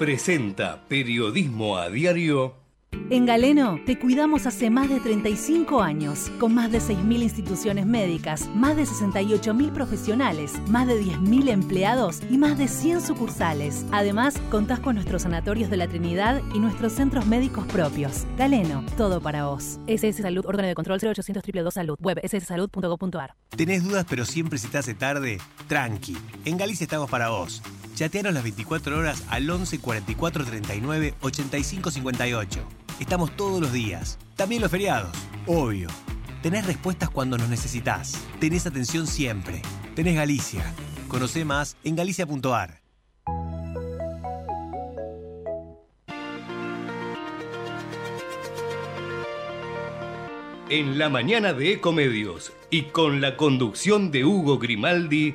presenta Periodismo a Diario. En Galeno te cuidamos hace más de 35 años, con más de 6.000 instituciones médicas, más de 68.000 profesionales, más de 10.000 empleados y más de 100 sucursales. Además, contás con nuestros sanatorios de la Trinidad y nuestros centros médicos propios. Galeno, todo para vos. SS Salud, órgano de control 0800 222 Salud, web sssalud.gov.ar. ¿Tenés dudas pero siempre se te hace tarde? Tranqui, en Galicia estamos para vos. Chateanos las 24 horas al 11 44 39 85 58. Estamos todos los días, también los feriados, obvio. Tenés respuestas cuando nos necesitas. Tenés atención siempre. Tenés Galicia. Conoce más en galicia.ar. En la mañana de Ecomedios y con la conducción de Hugo Grimaldi,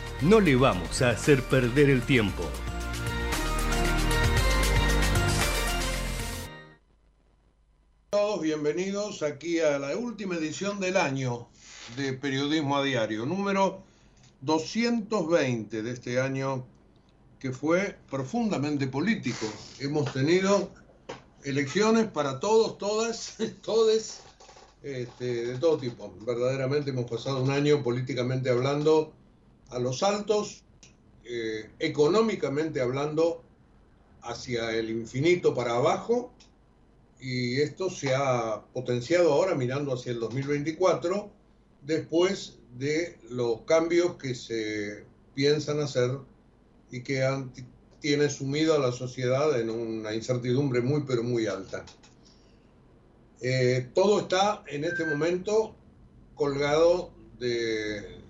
no le vamos a hacer perder el tiempo. Todos bienvenidos aquí a la última edición del año de Periodismo a Diario, número 220 de este año que fue profundamente político. Hemos tenido elecciones para todos, todas, todes, este, de todo tipo. Verdaderamente hemos pasado un año políticamente hablando a los altos, eh, económicamente hablando, hacia el infinito para abajo, y esto se ha potenciado ahora mirando hacia el 2024, después de los cambios que se piensan hacer y que tiene sumido a la sociedad en una incertidumbre muy, pero muy alta. Eh, todo está en este momento colgado de,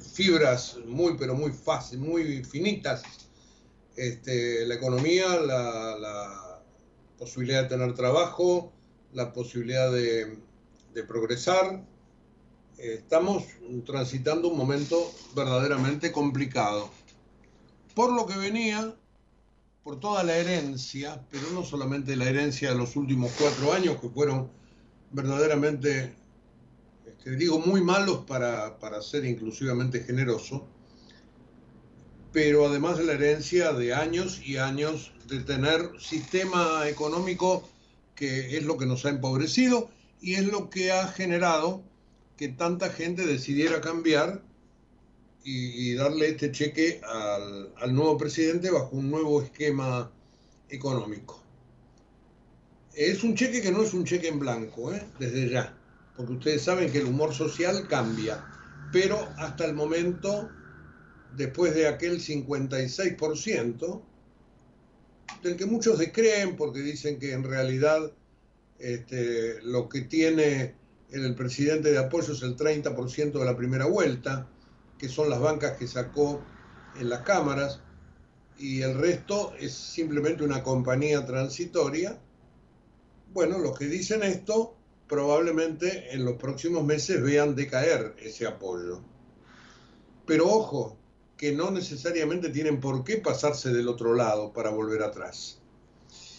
fibras muy, pero muy fácil, muy finitas. Este, la economía, la, la, posibilidad de tener trabajo, la posibilidad de, de progresar. Estamos transitando un momento verdaderamente complicado. Por lo que venía, por toda la herencia, pero no solamente la herencia de los últimos cuatro años, que fueron verdaderamente que digo muy malos para, para ser inclusivamente generoso, pero además de la herencia de años y años de tener sistema económico que es lo que nos ha empobrecido y es lo que ha generado que tanta gente decidiera cambiar y, darle este cheque al, al, nuevo presidente bajo un nuevo esquema económico. Es un cheque que no es un cheque en blanco, ¿eh? desde ya porque ustedes saben que el humor social cambia, pero hasta el momento, después de aquel 56%, del que muchos descreen porque dicen que en realidad este, lo que tiene el presidente de apoyo es el 30% de la primera vuelta, que son las bancas que sacó en las cámaras, y el resto es simplemente una compañía transitoria. Bueno, los que dicen esto probablemente en los próximos meses vean decaer ese apoyo. Pero ojo, que no necesariamente tienen por qué pasarse del otro lado para volver atrás.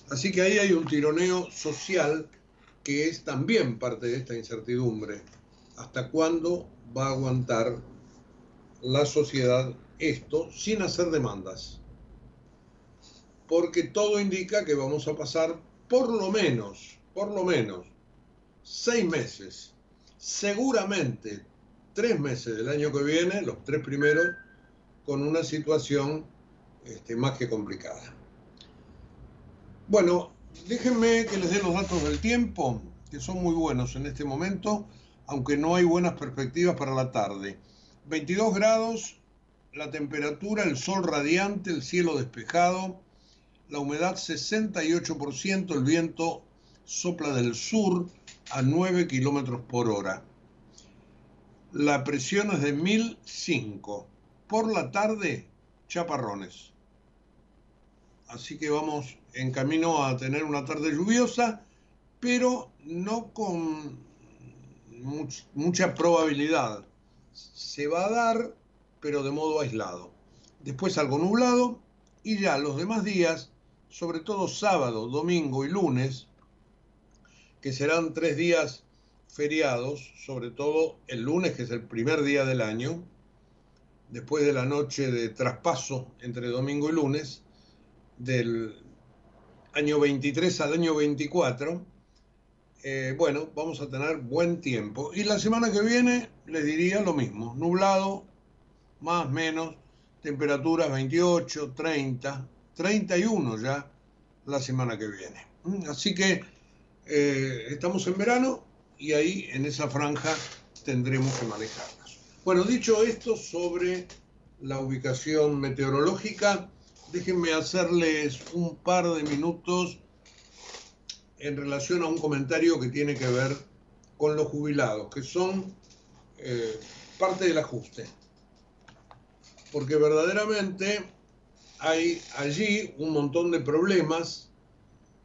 Así que ahí hay un tironeo social que es también parte de esta incertidumbre. ¿Hasta cuándo va a aguantar la sociedad esto sin hacer demandas? Porque todo indica que vamos a pasar por lo menos, por lo menos, seis meses, seguramente tres meses del año que viene, los tres primeros, con una situación este, más que complicada. Bueno, déjenme que les dé los datos del tiempo, que son muy buenos en este momento, aunque no hay buenas perspectivas para la tarde. 22 grados, la temperatura, el sol radiante, el cielo despejado, la humedad 68%, el viento sopla del sur a 9 kilómetros por hora. La presión es de 1005. Por la tarde, chaparrones. Así que vamos en camino a tener una tarde lluviosa, pero no con mucha probabilidad. Se va a dar, pero de modo aislado. Después algo nublado y ya los demás días, sobre todo sábado, domingo y lunes, que serán tres días feriados, sobre todo el lunes, que es el primer día del año, después de la noche de traspaso entre domingo y lunes, del año 23 al año 24, eh, bueno, vamos a tener buen tiempo. Y la semana que viene les diría lo mismo, nublado, más, menos, temperaturas 28, 30, 31 ya la semana que viene. Así que eh, estamos en verano y ahí en esa franja tendremos que manejarlas. Bueno, dicho esto sobre la ubicación meteorológica, déjenme hacerles un par de minutos en relación a un comentario que tiene que ver con los jubilados, que son eh, parte del ajuste. Porque verdaderamente hay allí un montón de problemas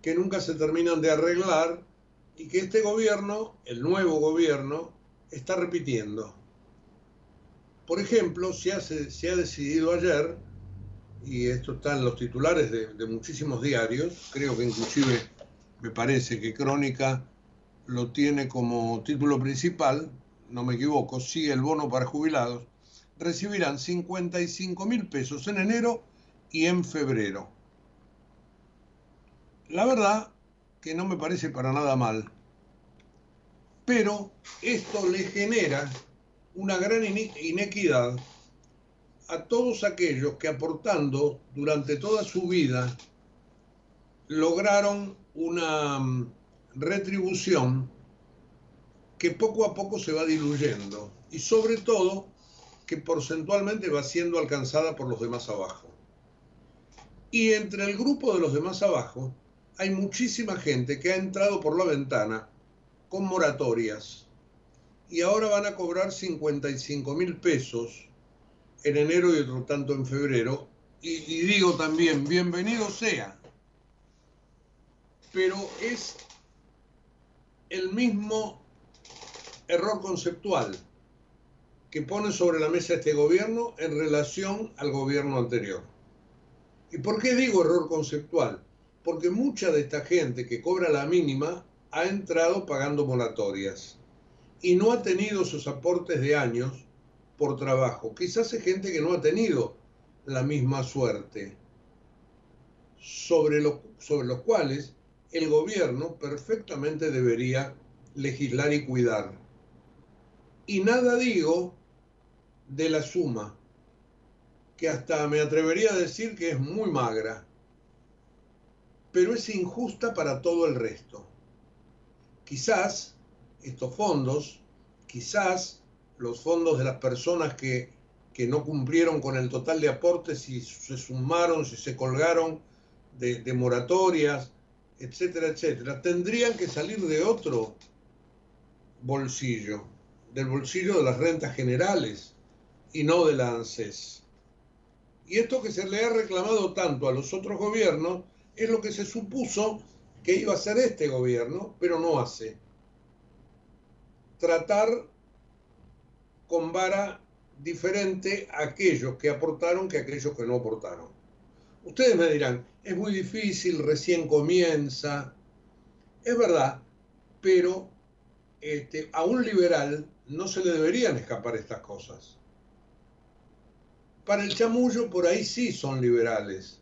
que nunca se terminan de arreglar y que este gobierno, el nuevo gobierno, está repitiendo. Por ejemplo, se, ha decidido ayer y esto está en los titulares de, muchísimos diarios, creo que inclusive me parece que Crónica lo tiene como título principal, no me equivoco, sí, el bono para jubilados, recibirán 55 mil pesos en enero y en febrero. La verdad que no me parece para nada mal, pero esto le genera una gran inequidad a todos aquellos que aportando durante toda su vida lograron una mm, retribución que poco a poco se va diluyendo y sobre todo que porcentualmente va siendo alcanzada por los demás abajo. Y entre el grupo de los demás abajo hay muchísima gente que ha entrado por la ventana con moratorias y ahora van a cobrar 55 mil pesos en enero y otro tanto en febrero. Y, digo también, bienvenido sea. Pero es el mismo error conceptual que pone sobre la mesa este gobierno en relación al gobierno anterior. ¿Y por qué digo error conceptual? Porque mucha de esta gente que cobra la mínima ha entrado pagando moratorias y no ha tenido sus aportes de años por trabajo. Quizás hay gente que no ha tenido la misma suerte, sobre, sobre los cuales el gobierno perfectamente debería legislar y cuidar. Y nada digo de la suma, que hasta me atrevería a decir que es muy magra, pero es injusta para todo el resto. Quizás estos fondos, quizás los fondos de las personas que, no cumplieron con el total de aportes, si se sumaron, si se colgaron de, moratorias, etcétera, etcétera, tendrían que salir de otro bolsillo, del bolsillo de las rentas generales y no de la ANSES. Y esto que se le ha reclamado tanto a los otros gobiernos es lo que se supuso que iba a hacer este gobierno, pero no hace. Tratar con vara diferente a aquellos que aportaron que a aquellos que no aportaron. Ustedes me dirán, es muy difícil, recién comienza. Es verdad, pero este, a un liberal no se le deberían escapar estas cosas. Para el chamullo por ahí sí son liberales,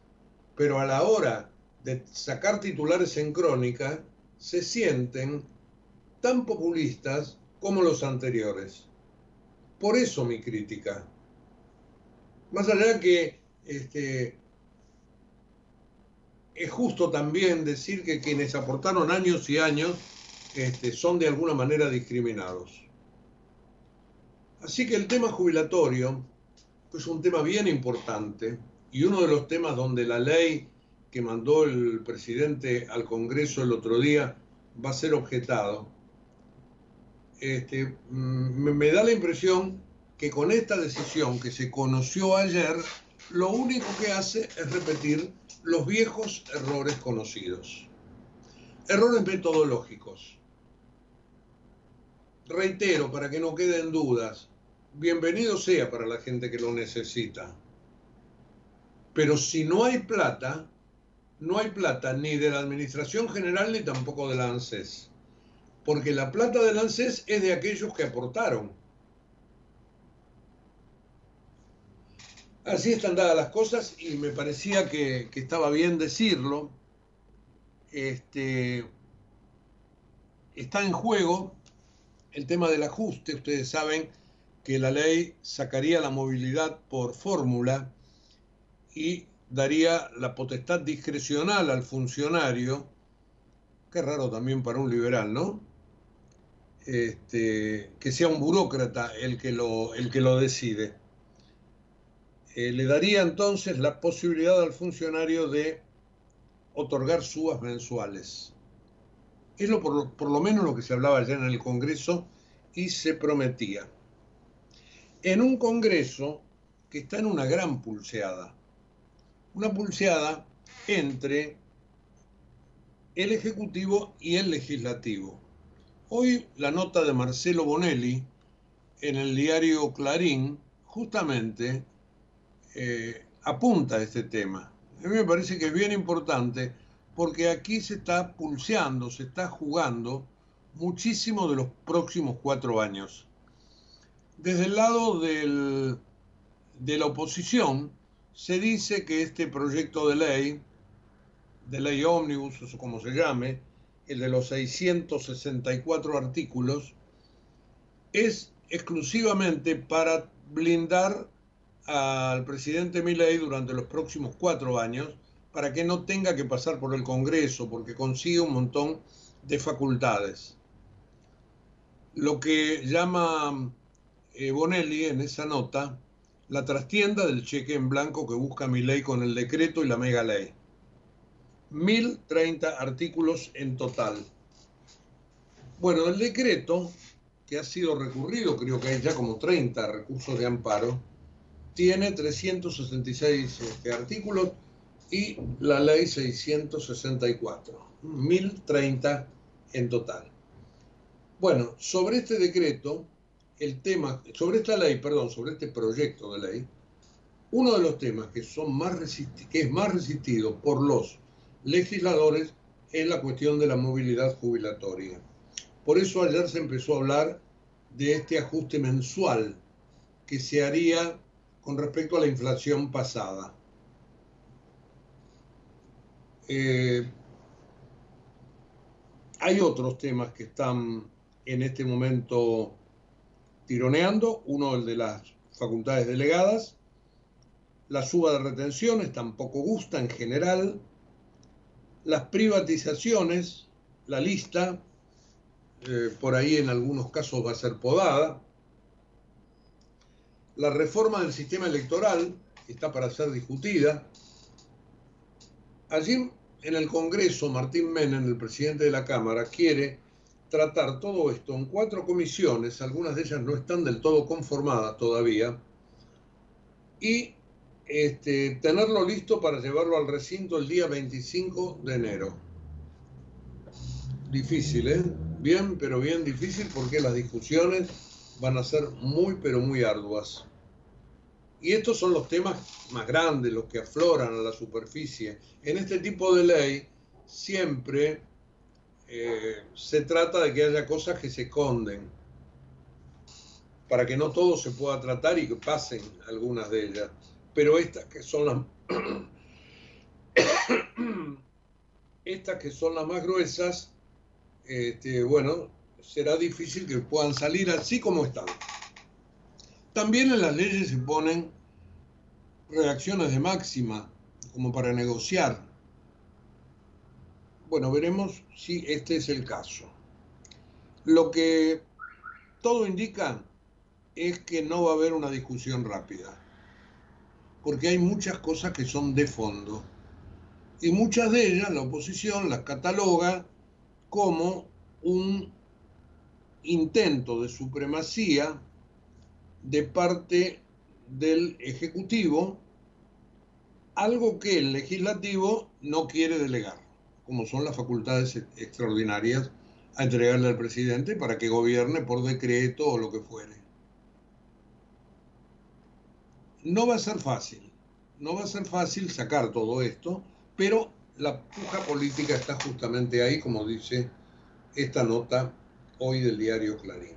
pero a la hora de sacar titulares en crónica se sienten tan populistas como los anteriores. Por eso mi crítica. Más allá que este, es justo también decir que quienes aportaron años y años este, son de alguna manera discriminados. Así que el tema jubilatorio es un tema bien importante y uno de los temas donde la ley que mandó el presidente al Congreso el otro día va a ser objetado. Este, mm, me da la impresión que con esta decisión que se conoció ayer, lo único que hace es repetir los viejos errores conocidos. Errores metodológicos. Reitero, para que no queden dudas, bienvenido sea para la gente que lo necesita. Pero si no hay plata, no hay plata ni de la Administración General ni tampoco de la ANSES. Porque la plata del ANSES es de aquellos que aportaron. Así están dadas las cosas y me parecía que, estaba bien decirlo. Este, está en juego el tema del ajuste. Ustedes saben que la ley sacaría la movilidad por fórmula y daría la potestad discrecional al funcionario. Qué raro también para un liberal, ¿no? Este, que sea un burócrata el que lo, el que lo decide. Eh, le daría entonces la posibilidad al funcionario de otorgar subas mensuales. Es lo, por, por lo menos lo que se hablaba ya en el Congreso y se prometía. En un Congreso que está en una gran pulseada. Una pulseada entre el Ejecutivo y el Legislativo. Hoy la nota de Marcelo Bonelli en el diario Clarín justamente eh, apunta a este tema. A mí me parece que es bien importante porque aquí se está pulseando, se está jugando muchísimo de los próximos cuatro años. Desde el lado del, de la oposición se dice que este proyecto de ley, de ley ómnibus o como se llame, el de los 664 artículos, es exclusivamente para blindar al presidente Milei durante los próximos cuatro años para que no tenga que pasar por el Congreso, porque consigue un montón de facultades. Lo que llama eh, Bonelli en esa nota la trastienda del cheque en blanco que busca Milei con el decreto y la mega ley. 1030 artículos en total. Bueno, el decreto, que ha sido recurrido, creo que hay ya como 30 recursos de amparo, tiene 366 este, artículos y la ley 664, 1030 en total. Bueno, sobre este decreto, el tema, sobre esta ley, perdón, sobre este proyecto de ley, uno de los temas que, son más que es más resistido por los legisladores es la cuestión de la movilidad jubilatoria. Por eso ayer se empezó a hablar de este ajuste mensual que se haría con respecto a la inflación pasada. Eh, hay otros temas que están en este momento tironeando, uno el de las facultades delegadas, la suba de retenciones tampoco gusta en general, las privatizaciones, la lista, eh, por ahí en algunos casos va a ser podada, la reforma del sistema electoral está para ser discutida. Allí en el Congreso, Martín Menem, el presidente de la Cámara, quiere tratar todo esto en cuatro comisiones, algunas de ellas no están del todo conformadas todavía, y este, tenerlo listo para llevarlo al recinto el día 25 de enero. Difícil, ¿eh? Bien, pero bien difícil porque las discusiones van a ser muy, pero muy arduas. Y estos son los temas más grandes, los que afloran a la superficie. En este tipo de ley siempre eh, se trata de que haya cosas que se esconden, para que no todo se pueda tratar y que pasen algunas de ellas. Pero estas que son las... estas que son las más gruesas, este, bueno, será difícil que puedan salir así como están. También en las leyes se ponen reacciones de máxima, como para negociar. Bueno, veremos si este es el caso. Lo que todo indica es que no va a haber una discusión rápida, porque hay muchas cosas que son de fondo, y muchas de ellas la oposición las cataloga como un intento de supremacía de parte del Ejecutivo, algo que el legislativo no quiere delegar, como son las facultades extraordinarias a entregarle al presidente para que gobierne por decreto o lo que fuere. No va a ser fácil, no va a ser fácil sacar todo esto, pero la puja política está justamente ahí, como dice esta nota hoy del diario Clarín.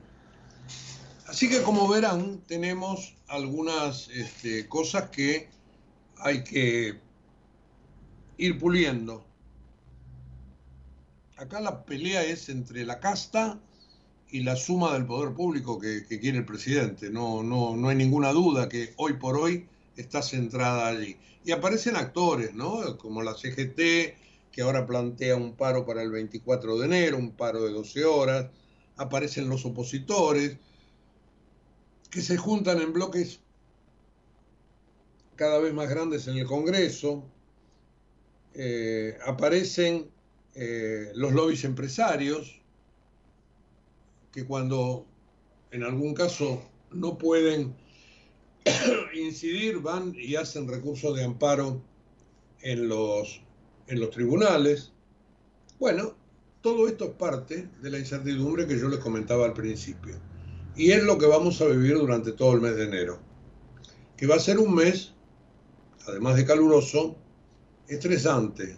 Así que como verán, tenemos algunas este, cosas que hay que ir puliendo. Acá la pelea es entre la casta y la suma del poder público que, quiere el presidente. No, no, no hay ninguna duda que hoy por hoy está centrada allí. Y aparecen actores, ¿no? Como la CGT, que ahora plantea un paro para el 24 de enero, un paro de 12 horas. Aparecen los opositores, que se juntan en bloques cada vez más grandes en el Congreso, eh, aparecen eh, los lobbies empresarios, que cuando en algún caso no pueden incidir, van y hacen recursos de amparo en los, en los tribunales. Bueno, todo esto es parte de la incertidumbre que yo les comentaba al principio. Y es lo que vamos a vivir durante todo el mes de enero, que va a ser un mes, además de caluroso, estresante,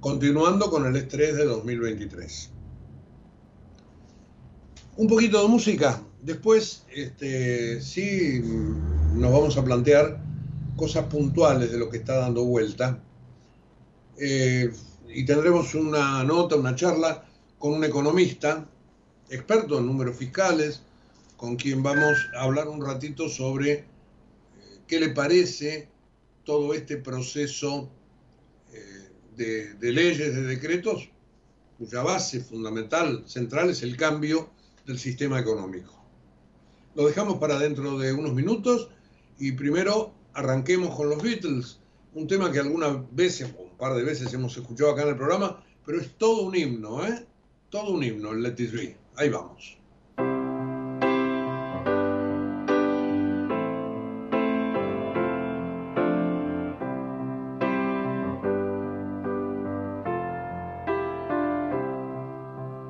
continuando con el estrés de 2023. Un poquito de música, después este, sí nos vamos a plantear cosas puntuales de lo que está dando vuelta. Eh, y tendremos una nota, una charla con un economista, experto en números fiscales, con quien vamos a hablar un ratito sobre eh, qué le parece todo este proceso de, leyes, de decretos, cuya base fundamental, central, es el cambio del sistema económico. Lo dejamos para dentro de unos minutos y primero arranquemos con los Beatles, un tema que algunas veces, o un par de veces hemos escuchado acá en el programa, pero es todo un himno, ¿eh? Todo un himno, el Let It Be. Ahí vamos.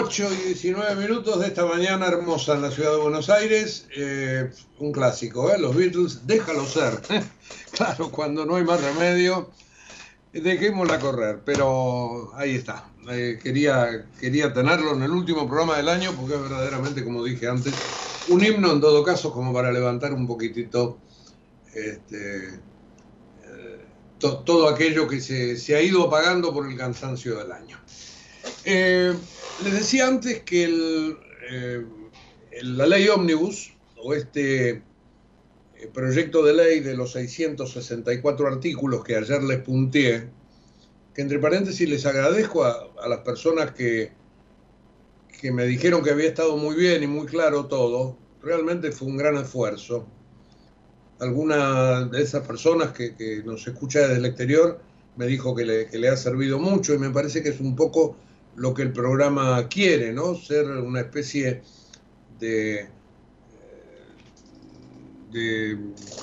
8 y 19 minutos de esta mañana hermosa en la ciudad de Buenos Aires. Eh, un clásico, ¿eh? Los Beatles, déjalo ser. claro, cuando no hay más remedio, dejémosla correr. Pero ahí está. Eh, quería, quería tenerlo en el último programa del año porque es verdaderamente, como dije antes, un himno en todo caso como para levantar un poquitito este, eh, todo aquello que se, se ha ido apagando por el cansancio del año. Eh, les decía antes que eh, la ley ómnibus, o este eh, proyecto de ley de los 664 artículos que ayer les punteé, que entre paréntesis les agradezco a, a las personas que, que me dijeron que había estado muy bien y muy claro todo, realmente fue un gran esfuerzo. Alguna de esas personas que, que nos escucha desde el exterior me dijo que le, que le ha servido mucho y me parece que es un poco lo que el programa quiere, ¿no? Ser una especie de, eh,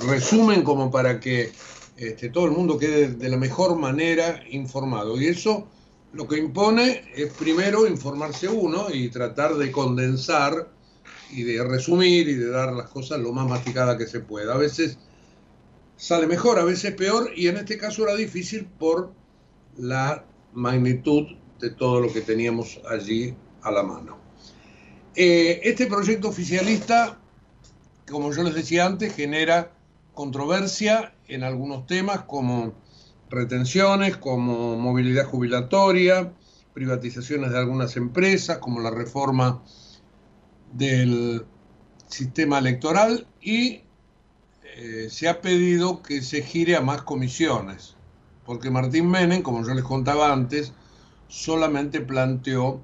resumen como para que este, todo el mundo quede de la mejor manera informado. Y eso lo que impone es primero informarse uno y tratar de condensar y de resumir y de dar las cosas lo más masticada que se pueda. A veces sale mejor, a veces peor, y en este caso era difícil por la magnitud de todo lo que teníamos allí a la mano. Eh, este proyecto oficialista, como yo les decía antes, genera controversia en algunos temas como retenciones, como movilidad jubilatoria, privatizaciones de algunas empresas, como la reforma del sistema electoral y eh, se ha pedido que se gire a más comisiones, porque Martín Menem, como yo les contaba antes, solamente planteó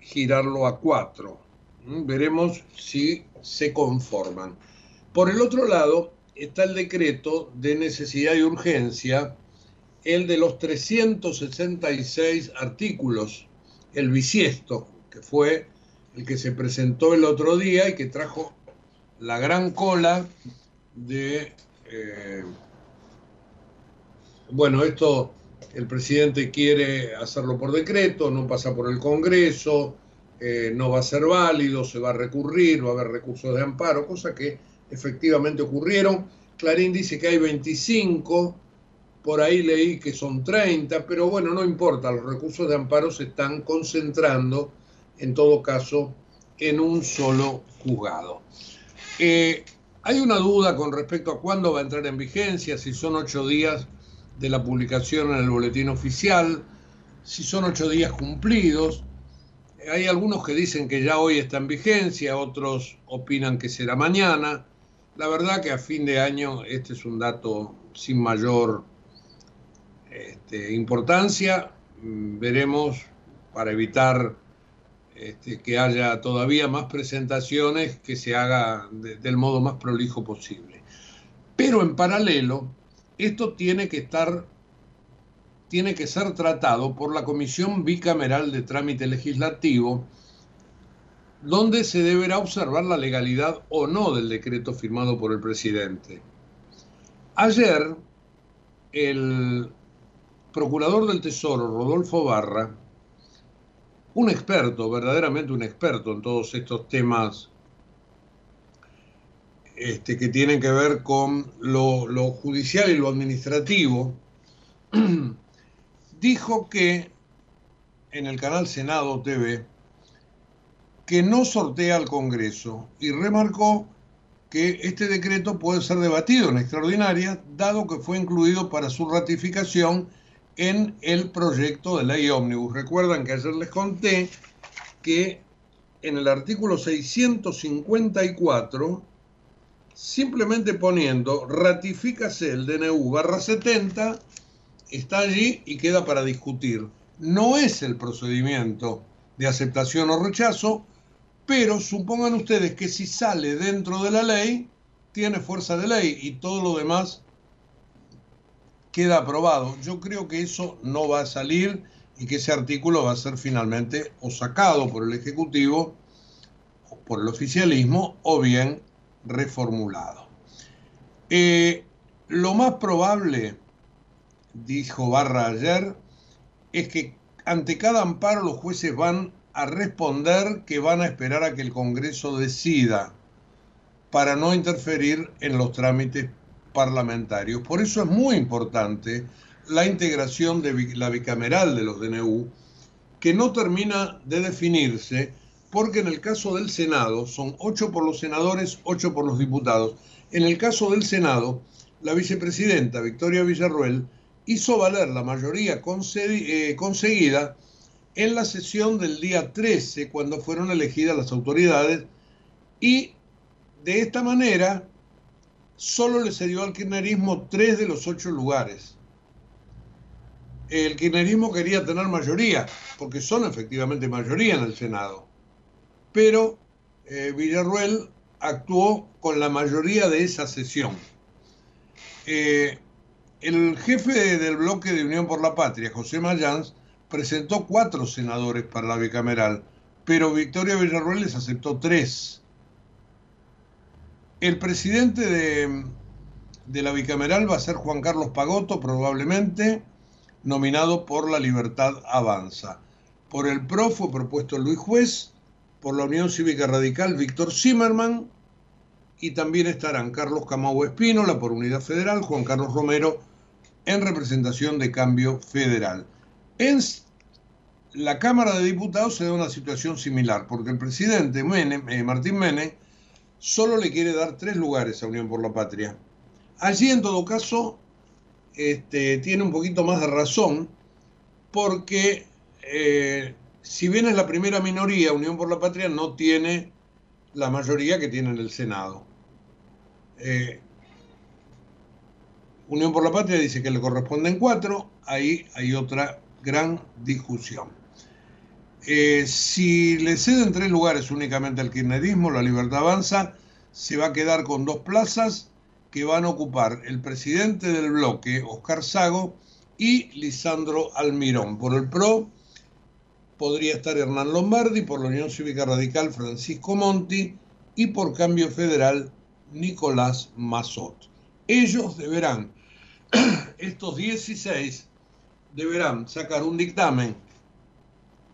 girarlo a cuatro. ¿Mm? Veremos si se conforman. Por el otro lado está el decreto de necesidad y urgencia, el de los 366 artículos, el bisiesto, que fue el que se presentó el otro día y que trajo la gran cola de... eh, bueno, esto el presidente quiere hacerlo por decreto, no pasa por el Congreso, eh, no va a ser válido, se va a recurrir, va a haber recursos de amparo, cosa que efectivamente ocurrieron. Clarín dice que hay 25, por ahí leí que son 30, pero bueno, no importa, los recursos de amparo se están concentrando, en todo caso, en un solo juzgado. Eh, hay una duda con respecto a cuándo va a entrar en vigencia, si son ocho días de la publicación en el boletín oficial, si son ocho días cumplidos. Hay algunos que dicen que ya hoy está en vigencia, otros opinan que será mañana. La verdad que a fin de año este es un dato sin mayor este, importancia. Mm, Veremos para evitar este, que haya todavía más presentaciones que se haga de- del modo más prolijo posible. Pero en paralelo, esto tiene que estar, tiene que ser tratado por la Comisión Bicameral de Trámite Legislativo, donde se deberá observar la legalidad o no del decreto firmado por el presidente. Ayer, el procurador del Tesoro, Rodolfo Barra, un experto, verdaderamente un experto en todos estos temas este, que tienen que ver con lo, lo judicial y lo administrativo, dijo que en el canal Senado TV que no sortea al Congreso y remarcó que este decreto puede ser debatido en extraordinaria, dado que fue incluido para su ratificación en el proyecto de ley ómnibus. Recuerdan que ayer les conté que en el artículo 654, simplemente poniendo ratifícase el DNU barra 70, está allí y queda para discutir. No es el procedimiento de aceptación o rechazo, pero supongan ustedes que si sale dentro de la ley, tiene fuerza de ley y todo lo demás queda aprobado. Yo creo que eso no va a salir y que ese artículo va a ser finalmente o sacado por el Ejecutivo, o por el oficialismo, o bien reformulado. Eh, lo más probable, dijo Barra ayer, es que ante cada amparo los jueces van a responder que van a esperar a que el Congreso decida para no interferir en los trámites parlamentarios. Por eso es muy importante la integración de la bicameral de los DNU, que no termina de definirse, porque en el caso del Senado son ocho por los senadores, ocho por los diputados. En el caso del Senado, la vicepresidenta Victoria Villarruel hizo valer la mayoría eh, conseguida en la sesión del día 13, cuando fueron elegidas las autoridades, y de esta manera solo le cedió al kirchnerismo tres de los ocho lugares. El kirchnerismo quería tener mayoría, porque son efectivamente mayoría en el Senado, pero eh, Villarruel actuó con la mayoría de esa sesión. Eh, el jefe del bloque de Unión por la Patria, José Mayans, presentó cuatro senadores para la bicameral, pero Victoria Villarruel les aceptó tres. El presidente de, de la bicameral va a ser Juan Carlos Pagotto, probablemente, nominado por La Libertad Avanza. Por el PRO fue propuesto Luis Juez, por la Unión Cívica Radical Víctor Zimmerman, y también estarán Carlos Camau Espínola por Unidad Federal, Juan Carlos Romero en representación de Cambio Federal. En la Cámara de Diputados se da una situación similar, porque el presidente eh, Martín Mene solo le quiere dar tres lugares a Unión por la Patria. Allí, en todo caso, este, tiene un poquito más de razón, porque eh, si bien es la primera minoría, Unión por la Patria no tiene la mayoría que tiene en el Senado. Eh, Unión por la Patria dice que le corresponden cuatro, ahí hay otra gran discusión. Eh, si le ceden tres lugares únicamente al kirchnerismo, la libertad avanza, se va a quedar con dos plazas que van a ocupar el presidente del bloque, Oscar Sago, y Lisandro Almirón. Por el PRO podría estar Hernán Lombardi, por la Unión Cívica Radical Francisco Monti y por Cambio Federal Nicolás Mazot. Ellos deberán, estos 16, deberán sacar un dictamen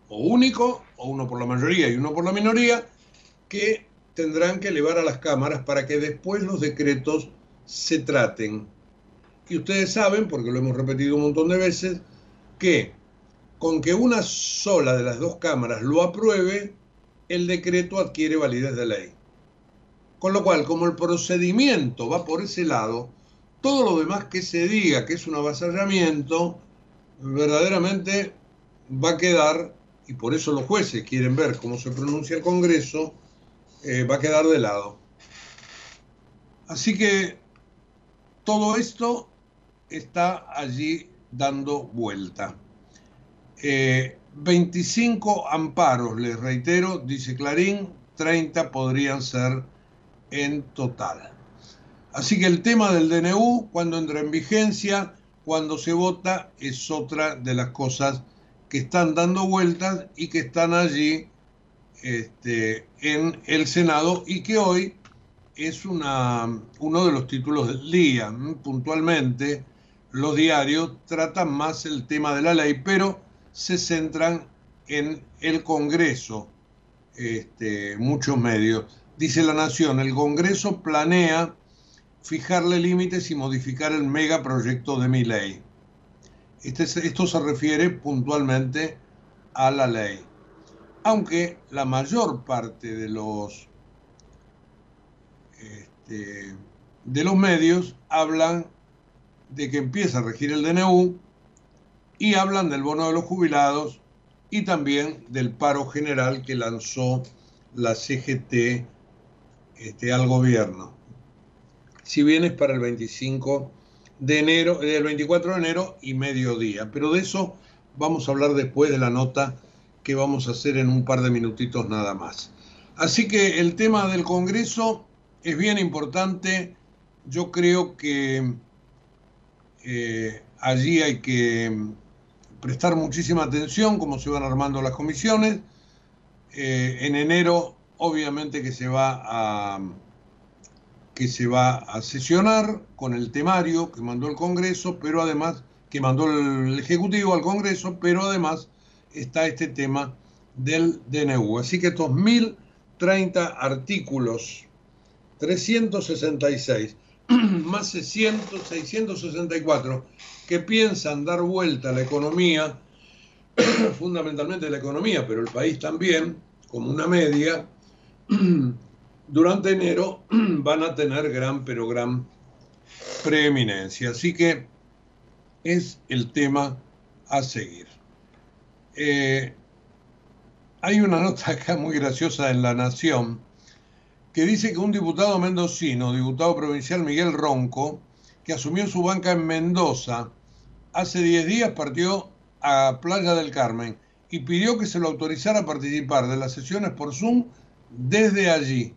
o único, o uno por la mayoría y uno por la minoría, que tendrán que elevar a las cámaras para que después los decretos se traten. Y ustedes saben, porque lo hemos repetido un montón de veces, que con que una sola de las dos cámaras lo apruebe, el decreto adquiere validez de ley. Con lo cual, como el procedimiento va por ese lado, todo lo demás que se diga que es un avasallamiento, verdaderamente va a quedar, y por eso los jueces quieren ver cómo se pronuncia el Congreso, eh, va a quedar de lado. Así que todo esto está allí dando vuelta. 25 eh, amparos, les reitero, dice Clarín, 30 podrían ser en total. Así que el tema del DNU, cuando entra en vigencia, cuando se vota es otra de las cosas que están dando vueltas y que están allí este, en el Senado y que hoy es una, uno de los títulos del día. Puntualmente, los diarios tratan más el tema de la ley, pero se centran en el Congreso, este, muchos medios. Dice la Nación, el Congreso planea fijarle límites y modificar el megaproyecto de mi ley. Este, esto se refiere puntualmente a la ley. Aunque la mayor parte de los, este, de los medios hablan de que empieza a regir el DNU y hablan del bono de los jubilados y también del paro general que lanzó la CGT este, al gobierno. Si bien es para el 25 de enero, el 24 de enero y mediodía, pero de eso vamos a hablar después de la nota que vamos a hacer en un par de minutitos nada más. Así que el tema del Congreso es bien importante. Yo creo que eh, allí hay que prestar muchísima atención cómo se van armando las comisiones. Eh, en enero, obviamente que se va que se va a sesionar con el temario que mandó el Congreso, pero además que mandó el Ejecutivo al Congreso, pero además está este tema del DNU. Así que estos 1030 artículos, 366, más 600, 664, que piensan dar vuelta a la economía, fundamentalmente la economía, pero el país también, como una media, durante enero van a tener gran, pero gran preeminencia. Así que es el tema a seguir. Eh, hay una nota acá muy graciosa en La Nación que dice que un diputado mendocino, diputado provincial Miguel Ronco, que asumió su banca en Mendoza, hace 10 días partió a Playa del Carmen y pidió que se lo autorizara a participar de las sesiones por Zoom desde allí,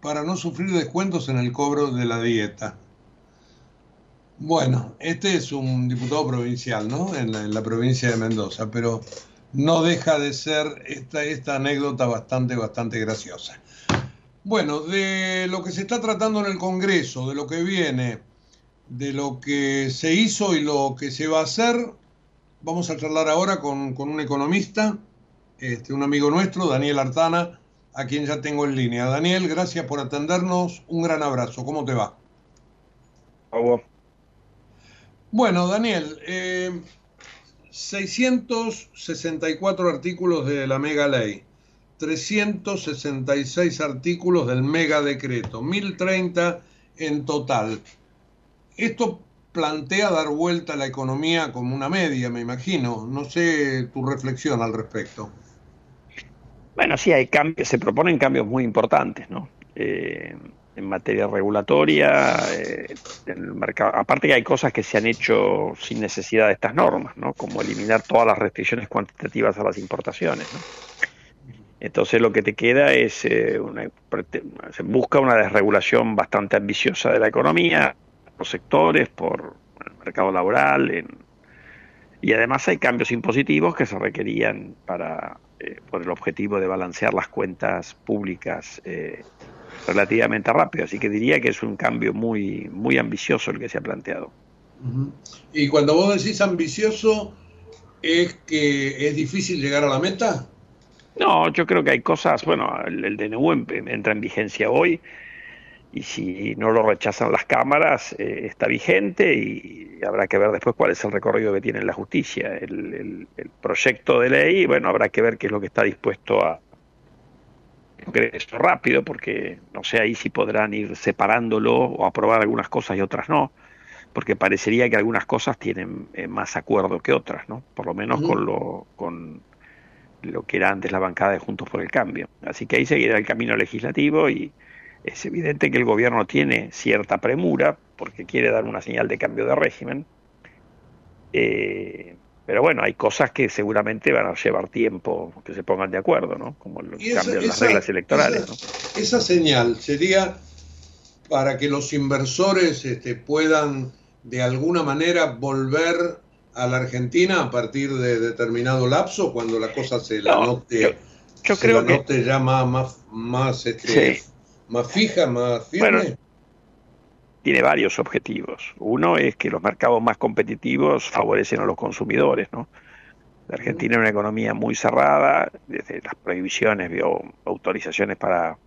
para no sufrir descuentos en el cobro de la dieta. Bueno, este es un diputado provincial, ¿no? En la, provincia de Mendoza, pero no deja de ser esta, esta anécdota bastante, bastante graciosa. Bueno, de lo que se está tratando en el Congreso, de lo que viene, de lo que se hizo y lo que se va a hacer, vamos a charlar ahora con, un economista, este, un amigo nuestro, Daniel Artana, a quien ya tengo en línea. Daniel, gracias por atendernos, un gran abrazo, ¿cómo te va? Bueno, Daniel, 664 eh, artículos de la mega ley, 366 artículos del mega decreto, 1030 en total. Esto plantea dar vuelta a la economía como una media, me imagino. No sé tu reflexión al respecto. Bueno, sí, hay cambios, se proponen cambios muy importantes, ¿no? Eh, en materia regulatoria, eh, en el mercado. Aparte que hay cosas que se han hecho sin necesidad de estas normas, ¿no? Como eliminar todas las restricciones cuantitativas a las importaciones, ¿no? Entonces lo que te queda es eh, una, se busca una desregulación bastante ambiciosa de la economía, por sectores, por el mercado laboral, y además hay cambios impositivos que se requerían para eh, por el objetivo de balancear las cuentas públicas eh, relativamente rápido. Así que diría que es un cambio muy, muy ambicioso el que se ha planteado. Y cuando vos decís ambicioso, ¿es que es difícil llegar a la meta? No, yo creo que hay cosas, bueno, el, DNU entra en vigencia hoy y si no lo rechazan las cámaras eh, está vigente y habrá que ver después cuál es el recorrido que tiene la justicia. El, el, proyecto de ley, bueno, habrá que ver qué es lo que está dispuesto a, Congreso rápido, porque no sé ahí si podrán ir separándolo o aprobar algunas cosas y otras no, porque parecería que algunas cosas tienen eh, más acuerdo que otras, ¿no? Por lo menos con lo con lo que era antes la bancada de Juntos por el Cambio. Así que ahí seguirá el camino legislativo y es evidente que el gobierno tiene cierta premura porque quiere dar una señal de cambio de régimen. Eh, pero bueno, hay cosas que seguramente van a llevar tiempo que se pongan de acuerdo, ¿no? Como el cambio de las reglas electorales. Esa, esa, señal sería para que los inversores este, puedan de alguna manera volver a la Argentina a partir de determinado lapso, cuando la cosa se la note, yo, creo la note ya más, más, este, más fija, más firme tiene varios objetivos. Uno es que los mercados más competitivos favorecen a los consumidores, ¿no? La Argentina es una economía muy cerrada, desde las prohibiciones, autorizaciones para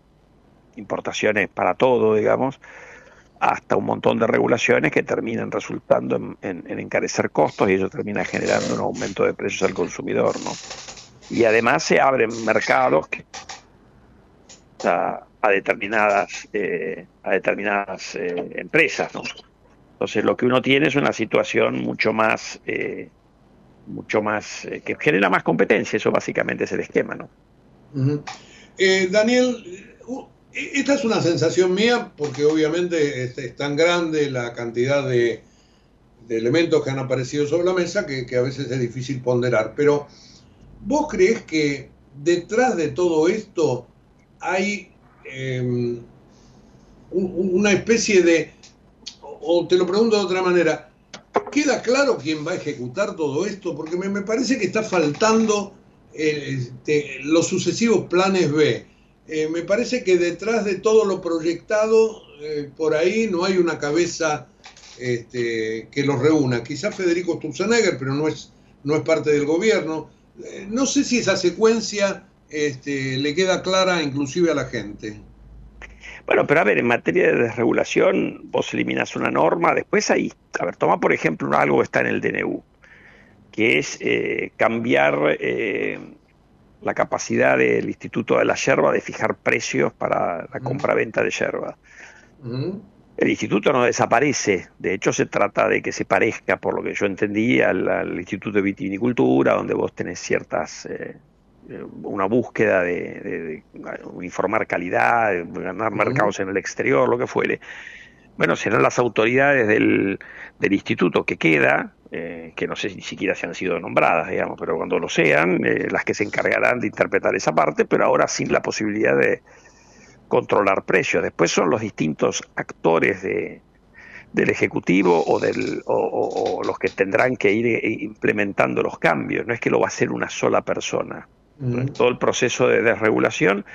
importaciones para todo, digamos, hasta un montón de regulaciones que terminan resultando en, encarecer costos y eso termina generando un aumento de precios al consumidor, ¿no? Y además se abren mercados a, determinadas eh, a determinadas eh, empresas, ¿no? Entonces lo que uno tiene es una situación mucho más eh, mucho más que genera más competencia, eso básicamente es el esquema, ¿no? Daniel, esta es una sensación mía porque obviamente es, tan grande la cantidad de, elementos que han aparecido sobre la mesa que, a veces es difícil ponderar. Pero ¿vos crees que detrás de todo esto hay em, una especie de, o te lo pregunto de otra manera, ¿queda claro quién va a ejecutar todo esto? Porque me, parece que está faltando eh, este, los sucesivos planes B eh, me parece que detrás de todo lo proyectado, eh, por ahí no hay una cabeza este, que los reúna. Quizás Federico Sturzenegger, pero no es, no es parte del gobierno. Eh, no sé si esa secuencia este, le queda clara inclusive a la gente. Bueno, pero a ver, en materia de desregulación, vos eliminas una norma, después ahí, a ver, toma por ejemplo algo que está en el DNU, que es cambiar la capacidad del Instituto de la Yerba de fijar precios para la compra-venta de yerba. El instituto no desaparece, de hecho se trata de que se parezca, por lo que yo entendí, al, Instituto de Vitivinicultura, donde vos tenés ciertas, eh, una búsqueda de, informar calidad, ganar mercados en el exterior, lo que fuere. Bueno, serán las autoridades del, del instituto que queda, eh, que no sé ni siquiera si han sido nombradas, digamos, pero cuando lo sean, eh, las que se encargarán de interpretar esa parte, pero ahora sin la posibilidad de controlar precios. Después son los distintos actores de, del Ejecutivo o, del, o, los que tendrán que ir eh, implementando los cambios, no es que lo va a hacer una sola persona. Todo el proceso de desregulación,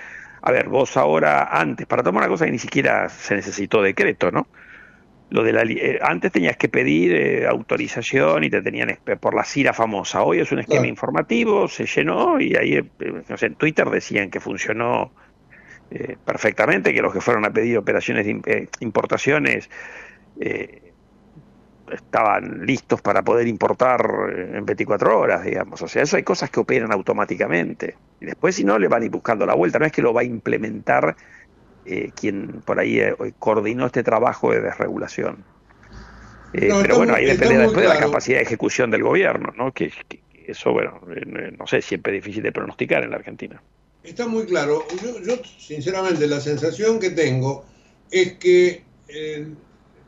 a ver, vos ahora, antes, para tomar una cosa que ni siquiera se necesitó decreto, ¿no? Lo de la eh, antes tenías que pedir eh, autorización y te tenían por la CIRA famosa. Hoy es un esquema informativo, se llenó y ahí eh, no sé, en Twitter decían que funcionó perfectamente, que los que fueron a pedir operaciones de importaciones estaban listos para poder importar en 24 horas, digamos. O sea, eso hay cosas que operan automáticamente. Y después si no le van a ir buscando la vuelta, no es que lo va a implementar eh, quien por ahí eh, coordinó este trabajo de desregulación. Eh, pero bueno, ahí depende después de la capacidad de ejecución del gobierno, ¿no? Que, eso, bueno, no sé, siempre es difícil de pronosticar en la Argentina. Está muy claro. Yo, sinceramente, la sensación que tengo es que,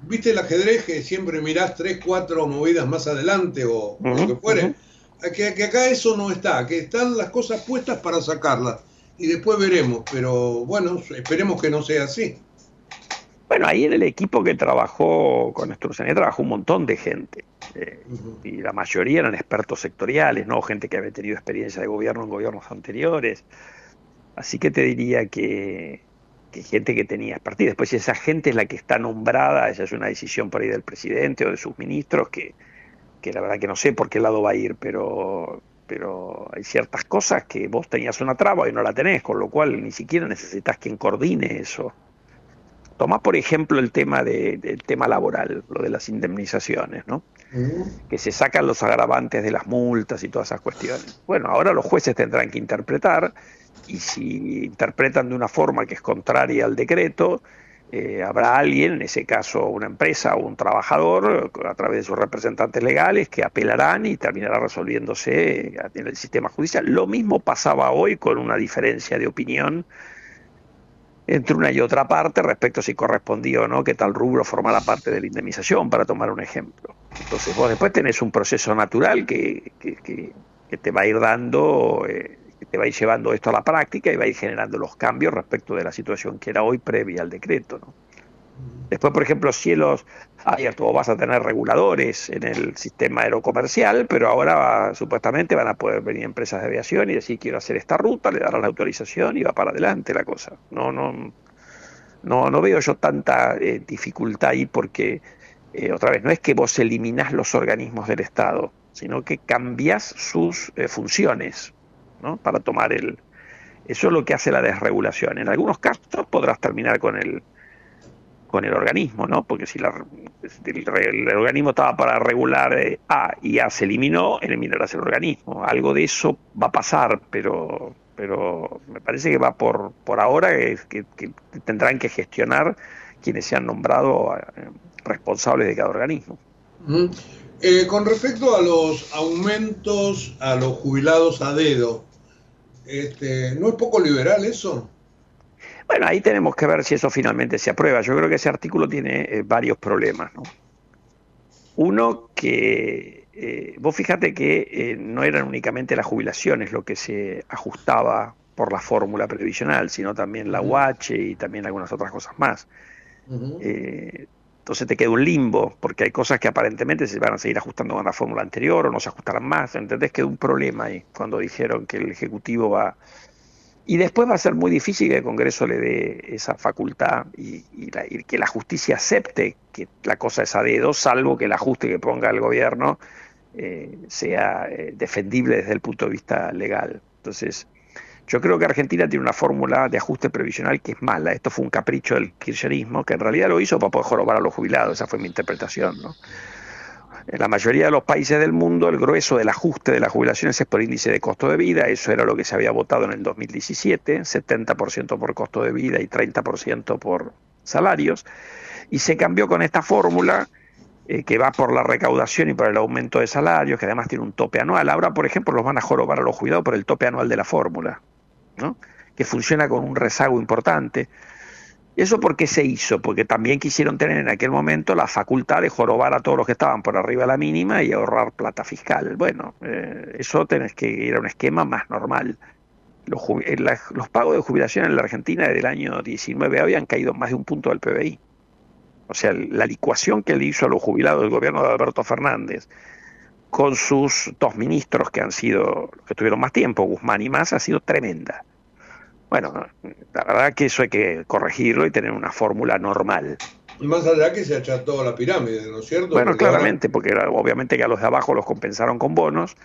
viste el ajedrez que siempre mirás tres, cuatro movidas más adelante o lo que fuere, que, que acá eso no está, que están las cosas puestas para sacarlas y después veremos, pero bueno, esperemos que no sea así. Bueno, ahí en el equipo que trabajó con Sturzenegger trabajó un montón de gente. Eh, y la mayoría eran expertos sectoriales, ¿no? Gente que había tenido experiencia de gobierno en gobiernos anteriores. Así que te diría que, que gente que tenía expertise. Después, si esa gente es la que está nombrada, esa es una decisión por ahí del presidente o de sus ministros, que, que la verdad que no sé por qué lado va a ir, pero pero hay ciertas cosas que vos tenías una traba y no la tenés, con lo cual ni siquiera necesitas quien coordine eso. Tomás, por ejemplo, el tema de, del tema laboral, lo de las indemnizaciones, ¿no? Mm. Que se sacan los agravantes de las multas y todas esas cuestiones. Bueno, ahora los jueces tendrán que interpretar y si interpretan de una forma que es contraria al decreto, eh, habrá alguien, en ese caso una empresa o un trabajador, a través de sus representantes legales, que apelarán y terminará resolviéndose en el sistema judicial. Lo mismo pasaba hoy con una diferencia de opinión entre una y otra parte respecto a si correspondía o no que tal rubro formara parte de la indemnización, para tomar un ejemplo. Entonces vos después tenés un proceso natural que, que, te va a ir dando... Eh, que te va a ir llevando esto a la práctica y va a ir generando los cambios respecto de la situación que era hoy previa al decreto. ¿no? Después, por ejemplo, cielos abiertos, vas a tener reguladores en el sistema aerocomercial, pero ahora supuestamente van a poder venir empresas de aviación y decir quiero hacer esta ruta, le darán la autorización y va para adelante la cosa. No, no, no, no veo yo tanta eh, dificultad ahí porque, eh, otra vez, no es que vos eliminás los organismos del Estado, sino que cambias sus eh, funciones para tomar el... Eso es lo que hace la desregulación. En algunos casos podrás terminar con el con el organismo, ¿no? Porque si la, el, organismo estaba para regular eh, A y A se eliminó, eliminarás el organismo. Algo de eso va a pasar, pero pero me parece que va por, por ahora que, tendrán que gestionar quienes se han nombrado eh, responsables de cada organismo. Eh, con respecto a los aumentos a los jubilados a dedo, este, ¿no es poco liberal eso? Bueno, ahí tenemos que ver si eso finalmente se aprueba. Yo creo que ese artículo tiene eh, varios problemas. ¿no? Uno, que eh, vos fíjate que eh, no eran únicamente las jubilaciones lo que se ajustaba por la fórmula previsional, sino también la UH y también algunas otras cosas más. Entonces te queda un limbo, porque hay cosas que aparentemente se van a seguir ajustando con la fórmula anterior o no se ajustarán más. ¿Entendés? Quedó un problema ahí cuando dijeron que el Ejecutivo va y después va a ser muy difícil que el Congreso le dé esa facultad y, que la justicia acepte que la cosa es a dedo, salvo que el ajuste que ponga el gobierno eh, sea eh, defendible desde el punto de vista legal. Entonces, yo creo que Argentina tiene una fórmula de ajuste previsional que es mala. Esto fue un capricho del kirchnerismo, que en realidad lo hizo para poder jorobar a los jubilados. Esa fue mi interpretación. ¿no? En la mayoría de los países del mundo, el grueso del ajuste de las jubilaciones es por índice de costo de vida. Eso era lo que se había votado en el 2017, 70% por costo de vida y 30% por salarios. Y se cambió con esta fórmula eh, que va por la recaudación y por el aumento de salarios, que además tiene un tope anual. Ahora, por ejemplo, los van a jorobar a los jubilados por el tope anual de la fórmula, que funciona con un rezago importante. ¿Eso por qué se hizo? Porque también quisieron tener en aquel momento la facultad de jorobar a todos los que estaban por arriba de la mínima y ahorrar plata fiscal. Bueno, eh, eso tenés que ir a un esquema más normal. Los, eh, los, pagos de jubilación en la Argentina desde el año 19 habían caído más de un punto del PBI. O sea, la licuación que le hizo a los jubilados del gobierno de Alberto Fernández con sus dos ministros que han sido, que tuvieron más tiempo, Guzmán y más, ha sido tremenda. Bueno, la verdad que eso hay que corregirlo y tener una fórmula normal. Y más allá que se acható la pirámide, ¿no es cierto? Bueno, claramente, porque obviamente que a los de abajo los compensaron con bonos,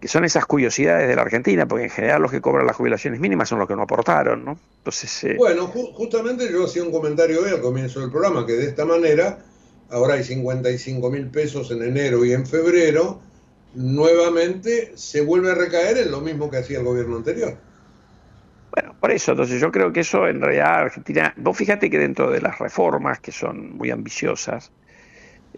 que son esas curiosidades de la Argentina, porque en general los que cobran las jubilaciones mínimas son los que no aportaron, ¿no? Entonces, eh, Bueno, justamente yo hacía un comentario hoy al comienzo del programa, que de esta manera, ahora hay 55 mil pesos en enero y en febrero, nuevamente se vuelve a recaer en lo mismo que hacía el gobierno anterior. Bueno, por eso, entonces yo creo que eso en realidad Argentina, vos fíjate que dentro de las reformas, que son muy ambiciosas,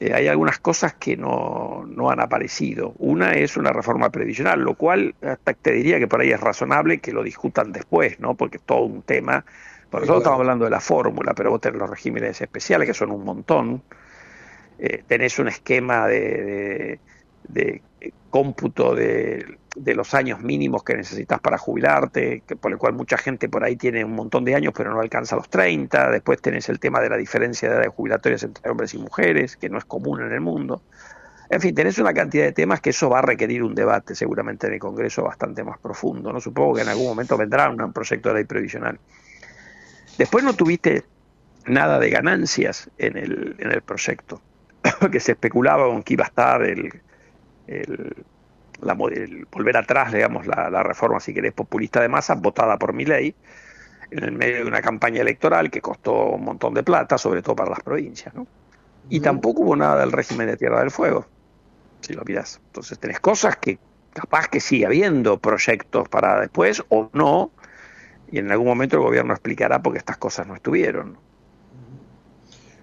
eh, hay algunas cosas que no, no, han aparecido. Una es una reforma previsional, lo cual hasta te diría que por ahí es razonable que lo discutan después, ¿no? Porque es todo un tema. Por eso estamos hablando de la fórmula, pero vos tenés los regímenes especiales, que son un montón. Eh, tenés un esquema de, de cómputo de, los años mínimos que necesitas para jubilarte, por el cual mucha gente por ahí tiene un montón de años pero no alcanza los 30, después tenés el tema de la diferencia de edades jubilatorias entre hombres y mujeres, que no es común en el mundo. En fin, tenés una cantidad de temas que eso va a requerir un debate seguramente en el Congreso bastante más profundo. ¿no? Supongo que en algún momento vendrá un proyecto de ley previsional. Después no tuviste nada de ganancias en el, en el proyecto, que se especulaba con que iba a estar el, la, volver atrás, digamos, la, reforma, si querés, populista de masa, votada por mi ley, en el medio de una campaña electoral que costó un montón de plata, sobre todo para las provincias, ¿no? Y tampoco hubo nada del régimen de Tierra del Fuego, si lo miras. Entonces tenés cosas que capaz que sigue habiendo proyectos para después o no, y en algún momento el gobierno explicará por qué estas cosas no estuvieron.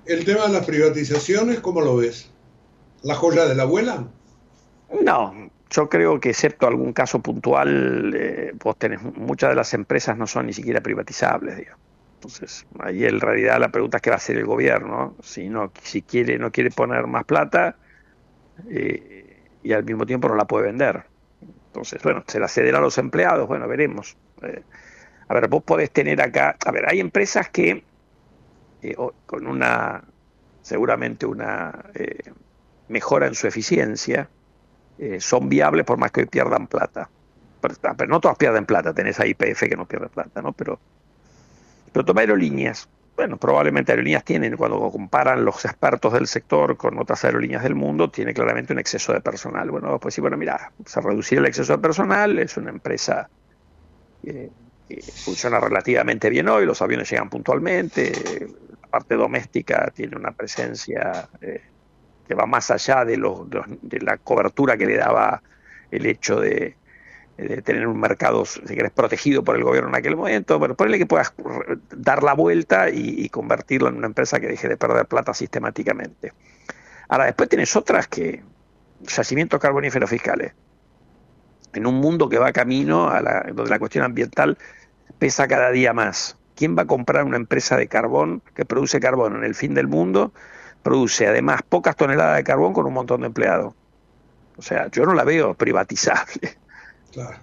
El tema de las privatizaciones, ¿cómo lo ves? ¿La joya de la abuela? No, yo creo que excepto algún caso puntual, eh, vos tenés, muchas de las empresas no son ni siquiera privatizables, digamos. Entonces, ahí en realidad la pregunta es qué va a hacer el gobierno, si no, si quiere, no quiere poner más plata eh, y al mismo tiempo no la puede vender. Entonces, bueno, se la cederá a los empleados, bueno, veremos. Eh, a ver, vos podés tener acá, a ver, hay empresas que con una, seguramente una mejora en su eficiencia, eh, son viables por más que pierdan plata. Pero, no todas pierden plata, tenés ahí IPF que no pierde plata, ¿no? Pero, pero toma aerolíneas. Bueno, probablemente aerolíneas tienen, cuando comparan los expertos del sector con otras aerolíneas del mundo, tiene claramente un exceso de personal. Bueno, pues sí, bueno, mira, se reducir el exceso de personal, es una empresa que funciona relativamente bien hoy, los aviones llegan puntualmente, parte doméstica tiene una presencia eh, que va más allá de, de la cobertura que le daba el hecho de, tener un mercado, si querés, protegido por el gobierno en aquel momento, pero ponle que puedas dar la vuelta y, convertirlo en una empresa que deje de perder plata sistemáticamente. Ahora, después tienes otras que, yacimientos carboníferos fiscales, en un mundo que va camino a la, donde la cuestión ambiental pesa cada día más. ¿Quién va a comprar una empresa de carbón que produce carbón en el fin del mundo? Produce además pocas toneladas de carbón con un montón de empleados. O sea, yo no la veo privatizable.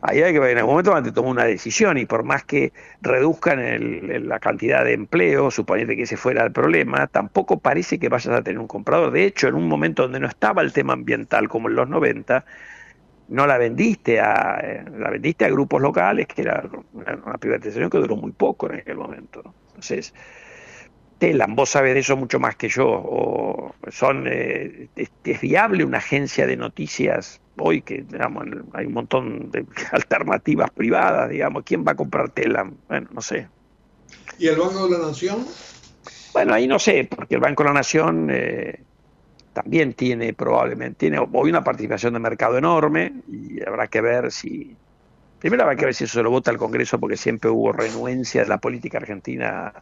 Ahí hay que en algún momento van a tomar una decisión y por más que reduzcan la cantidad de empleo, suponiendo que ese fuera el problema, tampoco parece que vayas a tener un comprador. De hecho, en un momento donde no estaba el tema ambiental como en los 90, no la vendiste a eh, la vendiste a grupos locales, que era una, privatización que duró muy poco en aquel momento. Entonces, Telam, vos sabes de eso mucho más que yo, o son eh, es, viable una agencia de noticias hoy que digamos, hay un montón de alternativas privadas, digamos, ¿quién va a comprar Telam? Bueno, no sé. ¿Y el Banco de la Nación? Bueno, ahí no sé, porque el Banco de la Nación eh, también tiene probablemente, tiene hoy una participación de mercado enorme y habrá que ver si, primero habrá que ver si eso se lo vota el Congreso porque siempre hubo renuencia de la política argentina.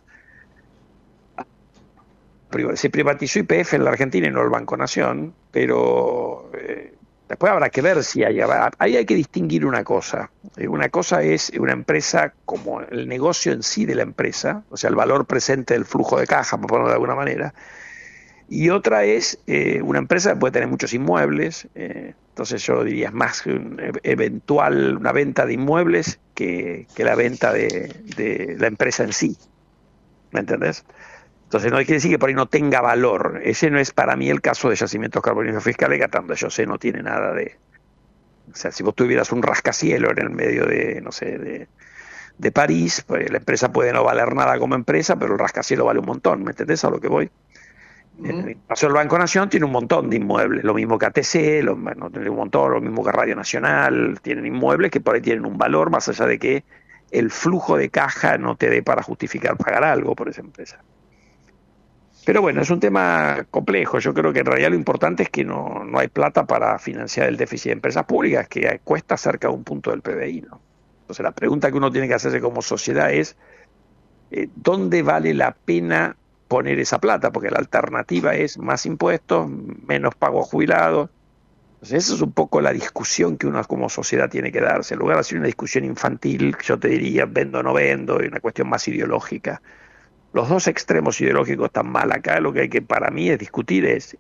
Se privatizó IPF en la Argentina y no el Banco Nación, pero eh, después habrá que ver si hay, ahí hay que distinguir una cosa. Una cosa es una empresa como el negocio en sí de la empresa, o sea, el valor presente del flujo de caja, por ponerlo de alguna manera, y otra es eh, una empresa que puede tener muchos inmuebles, eh, entonces yo diría es más un eventual una venta de inmuebles que, la venta de, la empresa en sí. ¿Me entendés? Entonces no hay que decir que por ahí no tenga valor. Ese no es para mí el caso de yacimientos carboníferos fiscales, que tanto yo sé no tiene nada de... O sea, si vos tuvieras un rascacielo en el medio de, no sé, de, de París, pues la empresa puede no valer nada como empresa, pero el rascacielo vale un montón, ¿me entendés a lo que voy? El caso del Banco Nación tiene un montón de inmuebles, lo mismo que ATC, lo, tiene un montón, lo mismo que Radio Nacional, tienen inmuebles que por ahí tienen un valor más allá de que el flujo de caja no te dé para justificar pagar algo por esa empresa. Pero bueno, es un tema complejo. Yo creo que en realidad lo importante es que no, no hay plata para financiar el déficit de empresas públicas, que cuesta cerca de un punto del PBI. ¿no? Entonces la pregunta que uno tiene que hacerse como sociedad es, eh, ¿dónde vale la pena poner esa plata, porque la alternativa es más impuestos, menos pago a jubilados. Entonces, esa es un poco la discusión que uno como sociedad tiene que darse. En lugar de hacer una discusión infantil, yo te diría vendo o no vendo, y una cuestión más ideológica. Los dos extremos ideológicos están mal acá. Lo que hay que para mí es discutir es,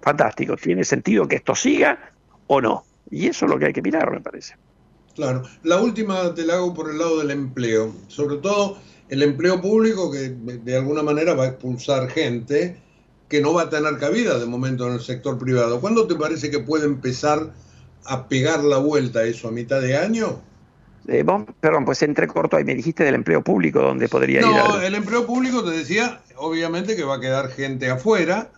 fantástico, ¿tiene sentido que esto siga o no? Y eso es lo que hay que mirar, me parece. Claro. La última te la hago por el lado del empleo. Sobre todo el empleo público que de alguna manera va a expulsar gente que no va a tener cabida de momento en el sector privado. ¿Cuándo te parece que puede empezar a pegar la vuelta eso? ¿A mitad de año? Eh, perdón, pues entrecorto ahí me dijiste del empleo público donde podría ir. No, el empleo público te decía, obviamente que va a quedar gente afuera,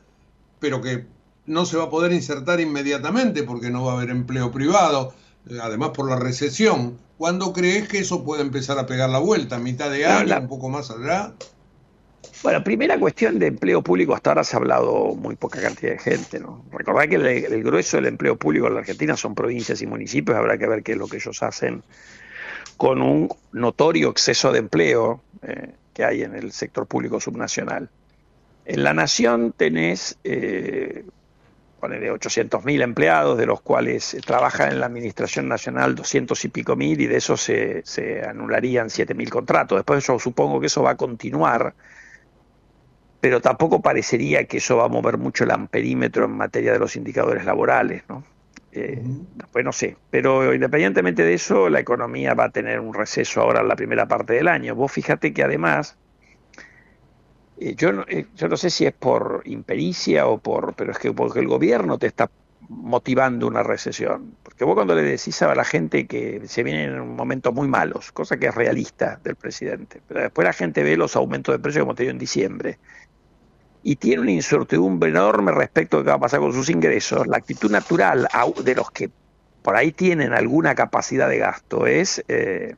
pero que no se va a poder insertar inmediatamente porque no va a haber empleo privado, eh, además por la recesión. ¿Cuándo crees que eso puede empezar a pegar la vuelta? ¿A mitad de año? ¿Un poco más allá? Bueno, primera cuestión de empleo público, hasta ahora se ha hablado muy poca cantidad de gente, ¿no? Recordad que el, grueso del empleo público en la Argentina son provincias y municipios, habrá que ver qué es lo que ellos hacen con un notorio exceso de empleo eh, que hay en el sector público subnacional. En la nación tenés eh, de 800.000 empleados, de los cuales trabajan en la Administración Nacional 200 y pico mil, y de eso se, se anularían 7.000 contratos. Después yo supongo que eso va a continuar, pero tampoco parecería que eso va a mover mucho el amperímetro en materia de los indicadores laborales, ¿no? Eh, Pues no sé, pero independientemente de eso, la economía va a tener un receso ahora en la primera parte del año. Vos fíjate que además eh, yo, no, eh, yo no sé si es por impericia o por, pero es que porque el gobierno te está motivando una recesión. Porque vos cuando le decís a la gente que se vienen momentos muy malos, cosa que es realista del presidente, pero después la gente ve los aumentos de precios como te dio en diciembre, y tiene una incertidumbre enorme respecto de qué va a pasar con sus ingresos, la actitud natural de los que por ahí tienen alguna capacidad de gasto es eh,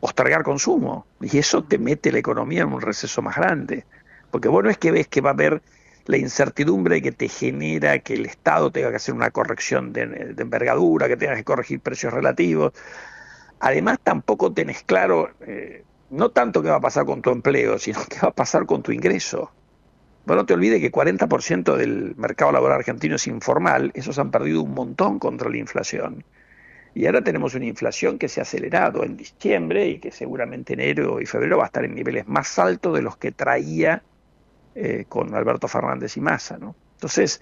postergar consumo. Y eso te mete la economía en un receso más grande. Porque vos no es que ves que va a haber la incertidumbre que te genera que el Estado tenga que hacer una corrección de, envergadura, que tenga que corregir precios relativos. Además, tampoco tenés claro, eh, no tanto qué va a pasar con tu empleo, sino qué va a pasar con tu ingreso. Bueno, no te olvides que 40% del mercado laboral argentino es informal, esos han perdido un montón contra la inflación. Y ahora tenemos una inflación que se ha acelerado en diciembre y que seguramente enero y febrero va a estar en niveles más altos de los que traía eh, con Alberto Fernández y Massa. ¿no? Entonces,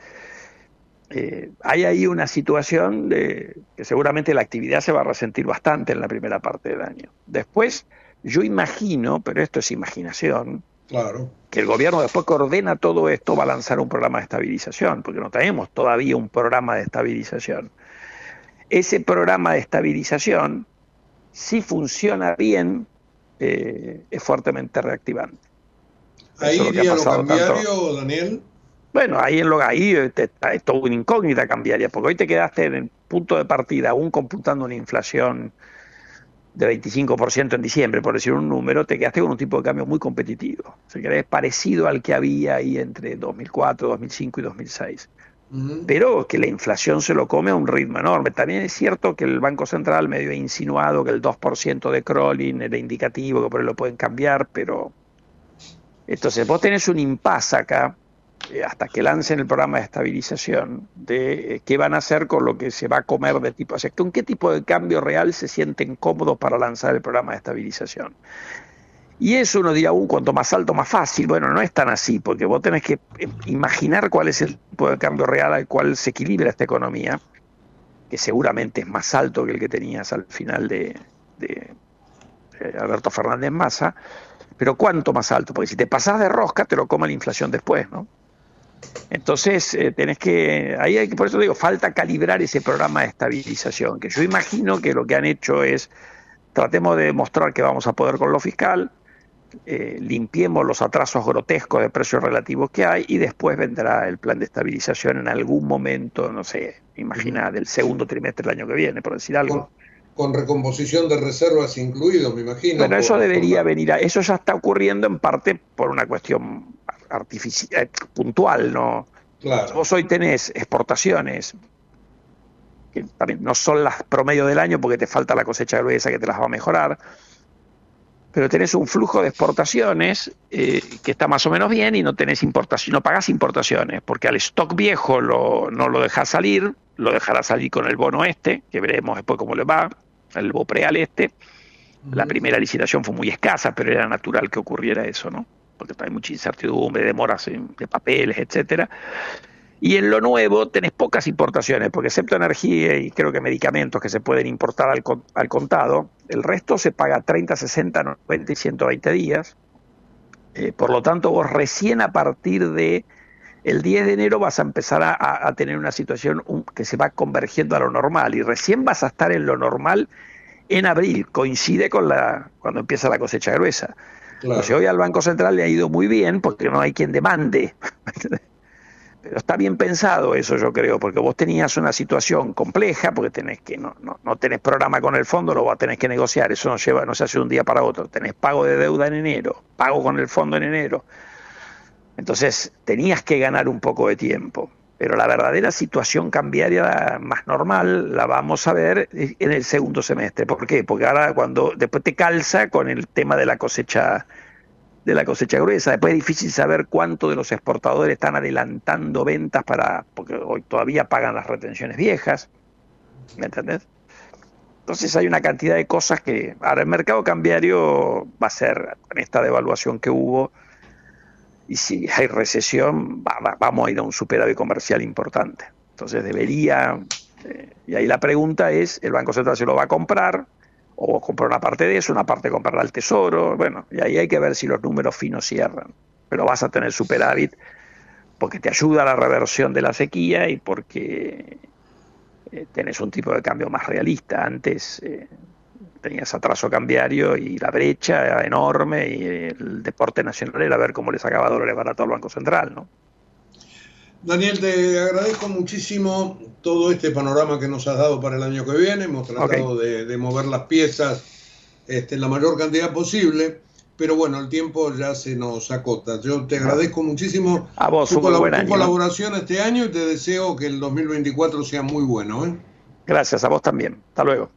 eh, hay ahí una situación de que seguramente la actividad se va a resentir bastante en la primera parte del año. Después, yo imagino, pero esto es imaginación, claro. que el gobierno después que ordena todo esto va a lanzar un programa de estabilización, porque no tenemos todavía un programa de estabilización. Ese programa de estabilización, si funciona bien, eh, es fuertemente reactivante. Ahí iría lo, cambiario, Daniel. Bueno, ahí en lo ahí es todo una incógnita cambiaria, porque hoy te quedaste en el punto de partida, aún computando una inflación de 25% en diciembre, por decir un número, te quedaste con un tipo de cambio muy competitivo. O sea, que es parecido al que había ahí entre 2004, 2005 y 2006. Pero que la inflación se lo come a un ritmo enorme. También es cierto que el Banco Central medio ha insinuado que el 2% de crawling era indicativo, que por ahí lo pueden cambiar, pero entonces, vos tenés un impasse acá, hasta que lancen el programa de estabilización, de eh, qué van a hacer con lo que se va a comer de tipo, o sea, con qué tipo de cambio real se sienten cómodos para lanzar el programa de estabilización. Y eso uno dirá, uh, cuanto más alto, más fácil. Bueno, no es tan así, porque vos tenés que eh, imaginar cuál es el tipo de cambio real al cual se equilibra esta economía, que seguramente es más alto que el que tenías al final de, Alberto Fernández Massa, pero ¿cuánto más alto? Porque si te pasas de rosca, te lo come la inflación después, ¿no? Entonces, eh, tenés que, ahí hay que, por eso digo, falta calibrar ese programa de estabilización, que yo imagino que lo que han hecho es, tratemos de demostrar que vamos a poder con lo fiscal, eh, limpiemos los atrasos grotescos de precios relativos que hay y después vendrá el plan de estabilización en algún momento, no sé, imagina, del segundo trimestre del año que viene, por decir algo con recomposición de reservas incluido, me imagino. Bueno, eso debería venir, a, eso ya está ocurriendo en parte por una cuestión artificial, eh, puntual, ¿no? Claro. Vos hoy tenés exportaciones que también no son las promedio del año porque te falta la cosecha gruesa que te las va a mejorar, pero tenés un flujo de exportaciones eh, que está más o menos bien y no tenés importación, no pagás importaciones, porque al stock viejo lo, no lo dejás salir, lo dejará salir con el bono este, que veremos después cómo le va, el Bopreal este. La primera licitación fue muy escasa, pero era natural que ocurriera eso, ¿no? Porque hay mucha incertidumbre, demoras de papeles, etcétera. Y en lo nuevo tenés pocas importaciones, porque excepto energía y creo que medicamentos que se pueden importar al, al contado, el resto se paga 30, 60, 90 y 120 días. Eh, por lo tanto, vos recién a partir de el 10 de enero vas a empezar a, tener una situación que se va convergiendo a lo normal y recién vas a estar en lo normal en abril, coincide con la cuando empieza la cosecha gruesa. Entonces hoy al Banco Central le ha ido muy bien porque no hay quien demande. Pero está bien pensado eso, yo creo, porque vos tenías una situación compleja, porque tenés que no, no, no tenés programa con el fondo, lo vas a tener que negociar, eso no lleva, no se hace de un día para otro. Tenés pago de deuda en enero, pago con el fondo en enero, entonces tenías que ganar un poco de tiempo. Pero la verdadera situación cambiaria más normal la vamos a ver en el segundo semestre. ¿Por qué? Porque ahora cuando después te calza con el tema de la cosecha de la cosecha gruesa, después es difícil saber cuánto de los exportadores están adelantando ventas para porque hoy todavía pagan las retenciones viejas. ¿Me entendés? Entonces hay una cantidad de cosas que ahora el mercado cambiario va a ser con esta devaluación que hubo y si hay recesión vamos a ir a un superávit comercial importante. Entonces debería, eh, y ahí la pregunta es, ¿el Banco Central se lo va a comprar? ¿O comprar una parte de eso, una parte comprará al Tesoro? Bueno, y ahí hay que ver si los números finos cierran. Pero vas a tener superávit porque te ayuda a la reversión de la sequía y porque eh, tenés un tipo de cambio más realista. Antes eh, tenías atraso cambiario y la brecha era enorme y el deporte nacional era ver cómo le sacaba dólares baratos al Banco Central, ¿no? Daniel, te agradezco muchísimo todo este panorama que nos has dado para el año que viene. Hemos tratado de, mover las piezas este, la mayor cantidad posible, pero bueno, el tiempo ya se nos acota. Yo te agradezco muchísimo a vos, tu, buen tu colaboración este año y te deseo que el 2024 sea muy bueno. ¿eh? Gracias, a vos también. Hasta luego.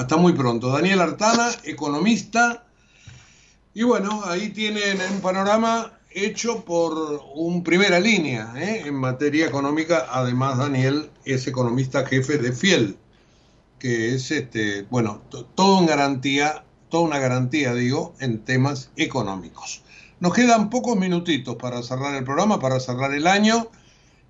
Hasta muy pronto. Daniel Artana, economista. Y bueno, ahí tienen un panorama hecho por un primera línea ¿eh? en materia económica. Además, Daniel es economista jefe de Fiel, que es este, bueno, todo en garantía, toda una garantía, digo, en temas económicos. Nos quedan pocos minutitos para cerrar el programa, para cerrar el año,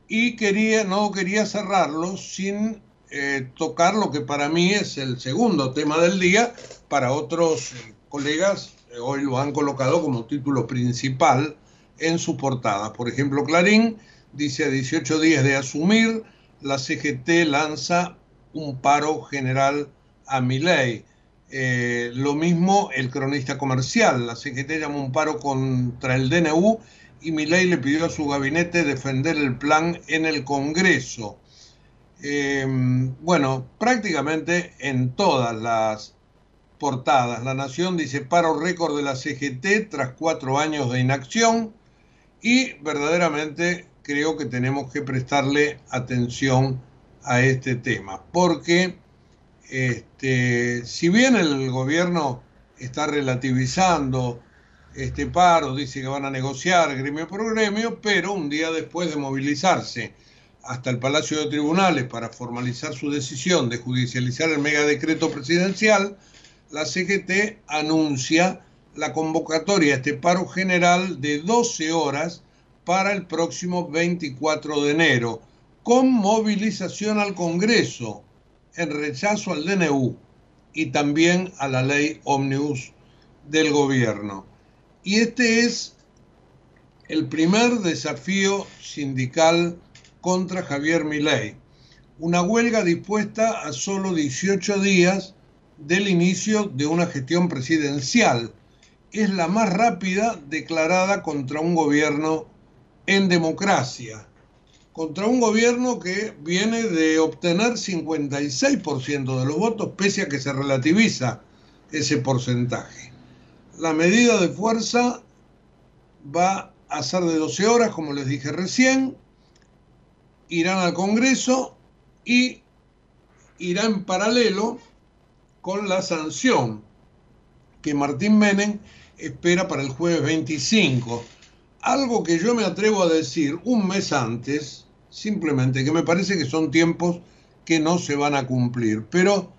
y quería, no quería cerrarlo sin eh, tocar lo que para mí es el segundo tema del día, para otros colegas eh, hoy lo han colocado como título principal en su portada. Por ejemplo, Clarín dice a 18 días de asumir, la CGT lanza un paro general a Milei. Eh, lo mismo el cronista comercial, la CGT llamó un paro contra el DNU y Milei le pidió a su gabinete defender el plan en el Congreso. Eh, bueno, prácticamente en todas las portadas. La Nación dice paro récord de la CGT tras cuatro años de inacción y verdaderamente creo que tenemos que prestarle atención a este tema, porque este, si bien el gobierno está relativizando este paro, dice que van a negociar gremio por gremio, pero un día después de movilizarse hasta el Palacio de Tribunales para formalizar su decisión de judicializar el megadecreto presidencial, la CGT anuncia la convocatoria a este paro general de 12 horas para el próximo 24 de enero, con movilización al Congreso en rechazo al DNU y también a la ley Omnibus del gobierno. Y este es el primer desafío sindical contra Javier Milei, una huelga dispuesta a solo 18 días del inicio de una gestión presidencial. Es la más rápida declarada contra un gobierno en democracia, contra un gobierno que viene de obtener 56% de los votos, pese a que se relativiza ese porcentaje. La medida de fuerza va a ser de 12 horas, como les dije recién, irán al Congreso y irá en paralelo con la sanción que Martín Menem espera para el jueves 25. Algo que yo me atrevo a decir un mes antes, simplemente que me parece que son tiempos que no se van a cumplir. Pero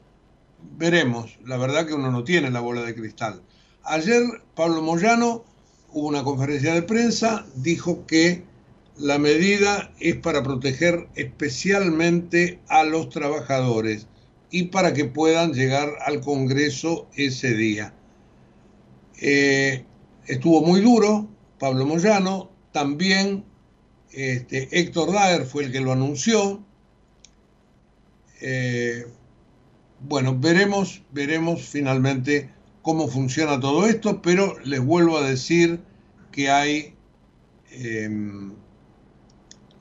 veremos, la verdad que uno no tiene la bola de cristal. Ayer Pablo Moyano hubo una conferencia de prensa, dijo que la medida es para proteger especialmente a los trabajadores y para que puedan llegar al Congreso ese día. Eh, estuvo muy duro Pablo Moyano, también este, Héctor Daer fue el que lo anunció. Eh, bueno, veremos, veremos finalmente cómo funciona todo esto, pero les vuelvo a decir que hay eh,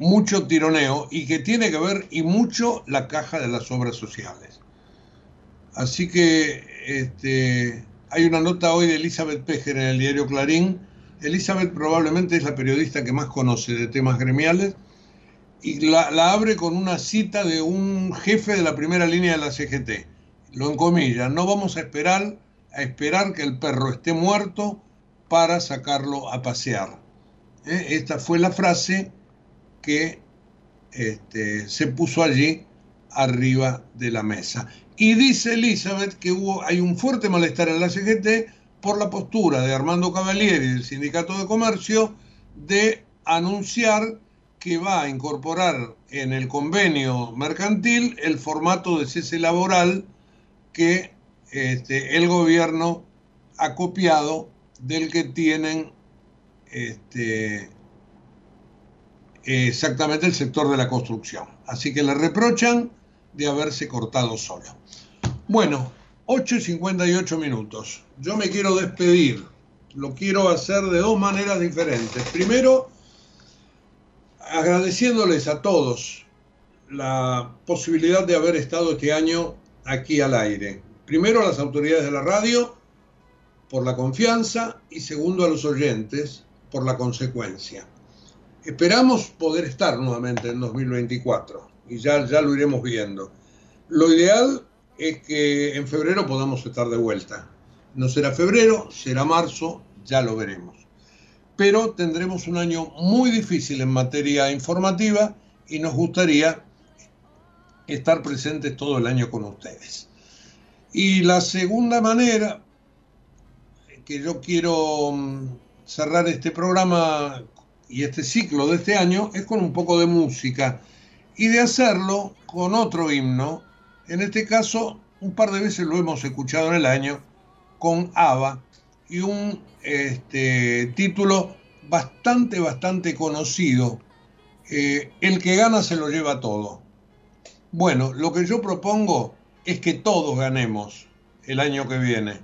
mucho tironeo y que tiene que ver y mucho la caja de las obras sociales. Así que este, hay una nota hoy de Elizabeth Pejer en el diario Clarín. Elizabeth probablemente es la periodista que más conoce de temas gremiales y la, abre con una cita de un jefe de la primera línea de la CGT. Lo encomilla, no vamos a esperar a esperar que el perro esté muerto para sacarlo a pasear. ¿Eh? Esta fue la frase que este, se puso allí arriba de la mesa. Y dice Elizabeth que hubo, hay un fuerte malestar en la CGT por la postura de Armando Cavalieri del Sindicato de Comercio de anunciar que va a incorporar en el convenio mercantil el formato de cese laboral que este, el gobierno ha copiado del que tienen este, exactamente el sector de la construcción. Así que le reprochan de haberse cortado solo. Bueno, 8 y 58 minutos. Yo me quiero despedir. Lo quiero hacer de dos maneras diferentes. Primero, agradeciéndoles a todos la posibilidad de haber estado este año aquí al aire. Primero a las autoridades de la radio por la confianza y segundo a los oyentes por la consecuencia. Esperamos poder estar nuevamente en 2024 y ya, ya lo iremos viendo. Lo ideal es que en febrero podamos estar de vuelta. No será febrero, será marzo, ya lo veremos. Pero tendremos un año muy difícil en materia informativa y nos gustaría estar presentes todo el año con ustedes. Y la segunda manera que yo quiero mm, cerrar este programa y este ciclo de este año es con un poco de música y de hacerlo con otro himno. En este caso, un par de veces lo hemos escuchado en el año con ABBA y un este, título bastante, bastante conocido. Eh, el que gana se lo lleva todo. Bueno, lo que yo propongo es que todos ganemos el año que viene,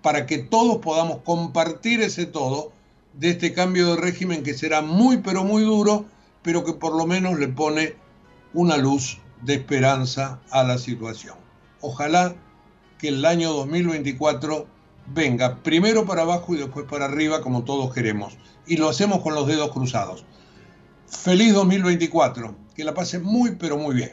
para que todos podamos compartir ese todo de este cambio de régimen que será muy pero muy duro, pero que por lo menos le pone una luz de esperanza a la situación. Ojalá que el año 2024 venga primero para abajo y después para arriba como todos queremos. Y lo hacemos con los dedos cruzados. Feliz 2024. Que la pase muy pero muy bien.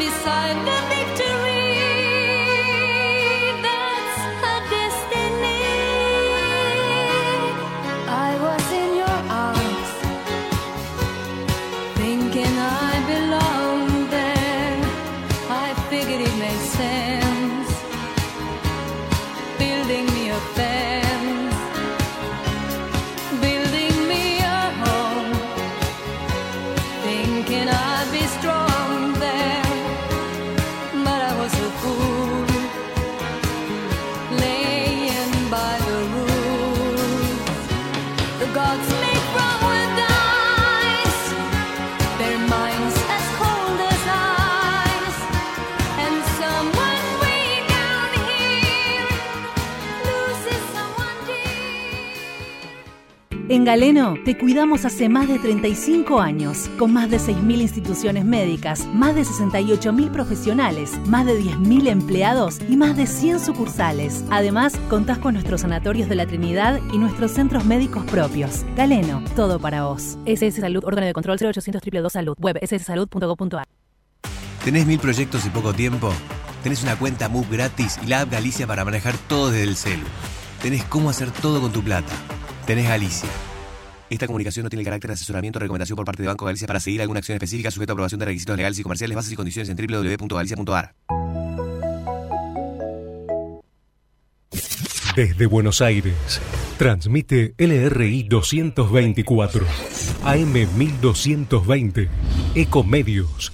beside the victory. En Galeno te cuidamos hace más de 35 años, con más de 6.000 instituciones médicas, más de 68.000 profesionales, más de 10.000 empleados y más de 100 sucursales. Además, contás con nuestros sanatorios de la Trinidad y nuestros centros médicos propios. Galeno, todo para vos. SS Salud, órgano de control 0800 222 Salud, web sssalud.gov.ar. ¿Tenés mil proyectos y poco tiempo? Tenés una cuenta MUB gratis y la app Galicia para manejar todo desde el celu. Tenés cómo hacer todo con tu plata. Tenés Galicia. Esta comunicación no tiene carácter de asesoramiento o recomendación por parte de Banco Galicia para seguir alguna acción específica sujeta a aprobación de requisitos legales y comerciales, bases y condiciones en www.galicia.ar. Desde Buenos Aires, transmite LRI 224, AM 1220, Ecomedios